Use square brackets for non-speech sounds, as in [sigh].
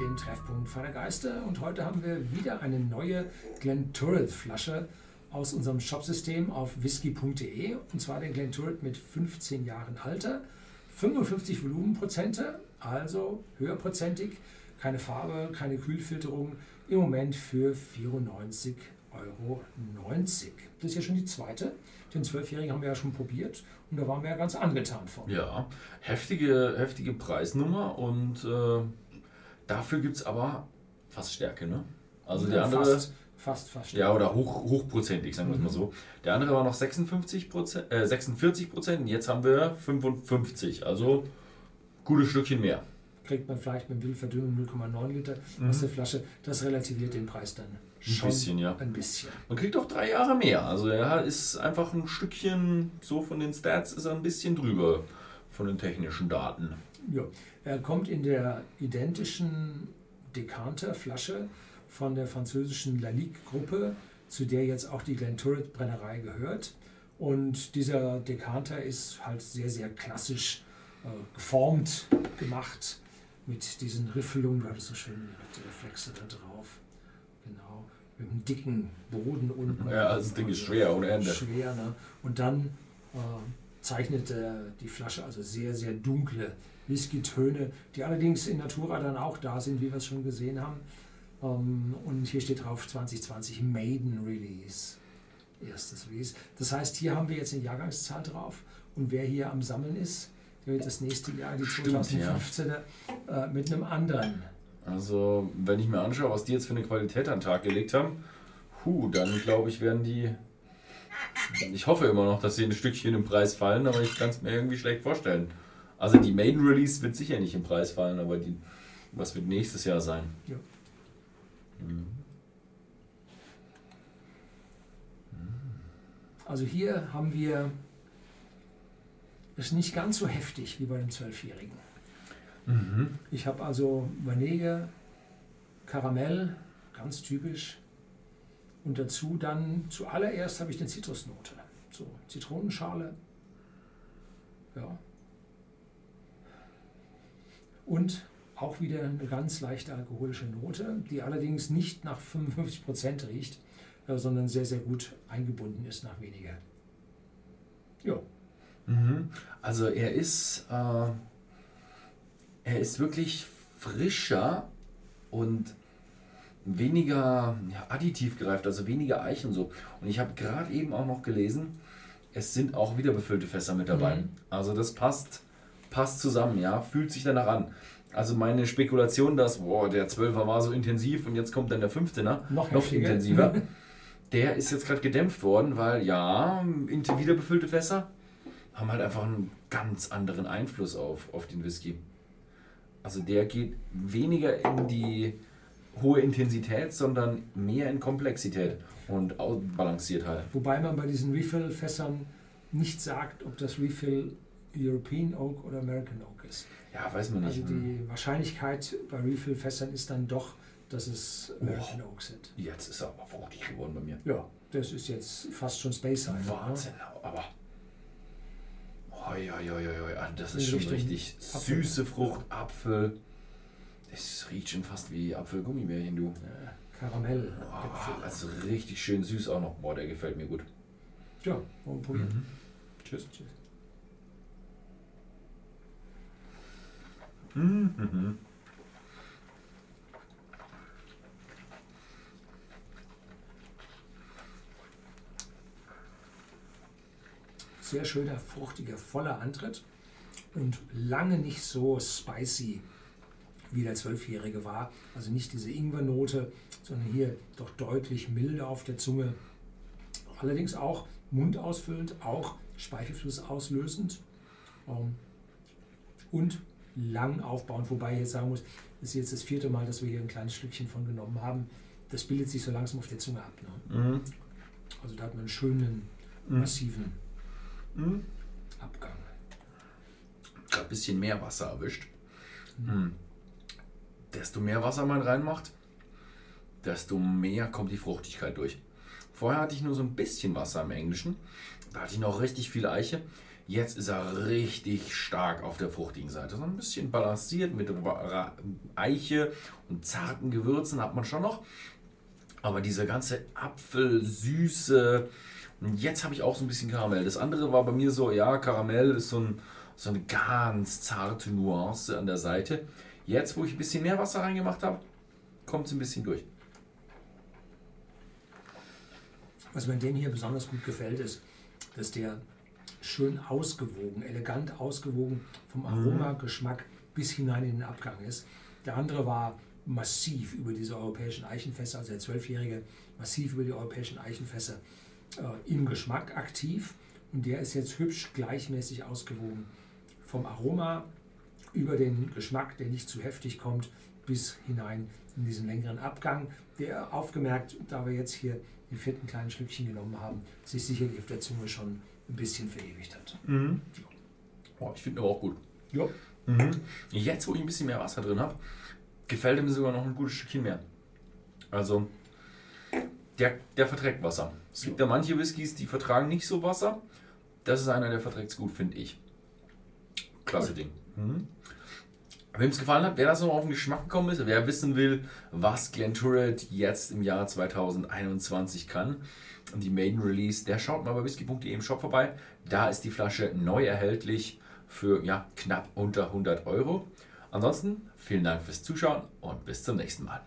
dem Treffpunkt feiner Geister. Und heute haben wir wieder eine neue Glenturret Flasche aus unserem Shopsystem auf whisky.de. Und zwar den Glenturret mit 15 Jahren Alter, 55 Volumenprozente, also höherprozentig, keine Farbe, keine Kühlfilterung. Im Moment für 94,90 Euro. Das ist ja schon die zweite. Den Zwölfjährigen haben wir ja schon probiert und da waren wir ja ganz angetan von. Ja, heftige, heftige Preisnummer und äh, dafür gibt es aber fast Stärke, ne? Also Ja, der andere. Fast, fast, fast. Ja, oder hoch, hochprozentig, sagen wir es mal Mhm. so. Der andere war noch 56 äh, 46 Prozent und jetzt haben wir 55. Also gutes Stückchen mehr. Kriegt man vielleicht mit Wildverdünnung 0,9 Liter Mhm. aus der Flasche. Das relativiert den Preis dann schon bisschen, ja. ein bisschen. Man kriegt auch drei Jahre mehr. Also er ist einfach ein Stückchen, so von den Stats ist er ein bisschen drüber von den technischen Daten. Ja, er kommt in der identischen Dekanterflasche von der französischen Lalique-Gruppe, zu der jetzt auch die Glenturret Brennerei gehört. Und dieser Dekanter ist halt sehr, sehr klassisch äh, geformt, gemacht, mit diesen Riffelungen, du hattest so schön die Reflexe da drauf. Genau, mit einem dicken Boden unten. Ja, also das Ding ist schwer ohne Ende. Schwer, ne? Und dann äh, zeichnet äh, die Flasche also sehr, sehr dunkle Whisky-Töne, die allerdings in Natura dann auch da sind, wie wir es schon gesehen haben. Ähm, und hier steht drauf 2020 Maiden Release. Erstes Release. Das heißt, hier haben wir jetzt eine Jahrgangszahl drauf. Und wer hier am Sammeln ist, der wird das nächste Jahr, die Stimmt, 2015er, äh, mit einem anderen. Also, wenn ich mir anschaue, was die jetzt für eine Qualität an den Tag gelegt haben, hu, dann glaube ich, werden die. Ich hoffe immer noch, dass sie ein Stückchen im Preis fallen, aber ich kann es mir irgendwie schlecht vorstellen. Also die Maiden Release wird sicher nicht im Preis fallen, aber die, was wird nächstes Jahr sein? Ja. Mhm. Also hier haben wir es nicht ganz so heftig wie bei dem Zwölfjährigen. Mhm. Ich habe also Vanille, Karamell, ganz typisch. Und dazu dann zuallererst habe ich eine Zitrusnote. So, Zitronenschale. Ja. Und auch wieder eine ganz leichte alkoholische Note, die allerdings nicht nach 55% riecht, äh, sondern sehr, sehr gut eingebunden ist nach weniger. Ja, Mhm. Also er ist, äh, er ist wirklich frischer und weniger ja, additiv gereift, also weniger Eichen so. Und ich habe gerade eben auch noch gelesen, es sind auch wieder befüllte Fässer mit dabei. Mhm. Also das passt, passt zusammen, ja, fühlt sich danach an. Also meine Spekulation, dass boah, der 12er war so intensiv und jetzt kommt dann der 15er, Noch noch intensiver. [laughs] Der ist jetzt gerade gedämpft worden, weil ja, int- wieder befüllte Fässer haben halt einfach einen ganz anderen Einfluss auf, auf den Whisky. Also der geht weniger in die hohe Intensität, sondern mehr in Komplexität und ausbalanciert halt. Wobei man bei diesen Refill-Fässern nicht sagt, ob das Refill European Oak oder American Oak ist. Ja, weiß man Also nicht. die Wahrscheinlichkeit bei Refill-Fässern ist dann doch, dass es American Oh. Oak sind. Jetzt ist er aber fruchtig geworden bei mir. Ja, das ist jetzt fast schon Space Side. Wahnsinn, aber. Hoi, hoi, hoi, hoi, hoi. Ah, Das ist schon richtig süße Frucht, Apfel. Es riecht schon fast wie Apfelgummibärchen, du. Äh, Karamell. Oh, also richtig schön süß auch noch. Boah, der gefällt mir gut. Ja, wir probieren. Tschüss. Tschüss. Mhm. Sehr schöner, fruchtiger, voller Antritt und lange nicht so spicy, wie der Zwölfjährige war. Also nicht diese Ingwernote, sondern hier doch deutlich milder auf der Zunge. Allerdings auch mundausfüllend, auch Speichelfluss auslösend ähm, und lang aufbauend. Wobei ich jetzt sagen muss, das ist jetzt das vierte Mal, dass wir hier ein kleines Stückchen von genommen haben. Das bildet sich so langsam auf der Zunge ab. Ne? Mhm. Also da hat man einen schönen, Mhm. massiven Mhm. Abgang. Ein bisschen mehr Wasser erwischt. Mhm. Desto mehr Wasser man reinmacht, desto mehr kommt die Fruchtigkeit durch. Vorher hatte ich nur so ein bisschen Wasser im Englischen Da hatte ich noch richtig viel Eiche. Jetzt ist er richtig stark auf der fruchtigen Seite. So ein bisschen balanciert mit Eiche und zarten Gewürzen hat man schon noch. Aber diese ganze Apfelsüße. Und jetzt habe ich auch so ein bisschen Karamell. Das andere war bei mir so, ja, Karamell ist so, ein, so eine ganz zarte Nuance an der Seite. Jetzt, wo ich ein bisschen mehr Wasser reingemacht habe, kommt es ein bisschen durch. Was mir den hier besonders gut gefällt, ist, dass der schön ausgewogen, elegant ausgewogen vom Aroma, Geschmack bis hinein in den Abgang ist. Der andere war massiv über diese europäischen Eichenfässer, also der Zwölfjährige, massiv über die europäischen Eichenfässer äh, im Geschmack aktiv. Und der ist jetzt hübsch gleichmäßig ausgewogen. Vom Aroma über den Geschmack, der nicht zu heftig kommt, bis hinein in diesen längeren Abgang, der aufgemerkt, da wir jetzt hier die vierten kleinen Schlückchen genommen haben, sich sicherlich auf der Zunge schon ein bisschen verewigt hat. Mhm. Oh, ich finde aber auch gut. Ja. Mhm. Jetzt, wo ich ein bisschen mehr Wasser drin habe, gefällt mir sogar noch ein gutes Stückchen mehr. Also, der, der verträgt Wasser. Es gibt ja manche Whiskys, die vertragen nicht so Wasser. Das ist einer, der verträgt es gut, finde ich. Klasse Ding. Mhm. Wem es gefallen hat, wer das noch auf den Geschmack gekommen ist, wer wissen will, was Glen Turret jetzt im Jahr 2021 kann und die Maiden Release, der schaut mal bei whisky.de im Shop vorbei. Da ist die Flasche neu erhältlich für ja, knapp unter 100 Euro. Ansonsten vielen Dank fürs Zuschauen und bis zum nächsten Mal.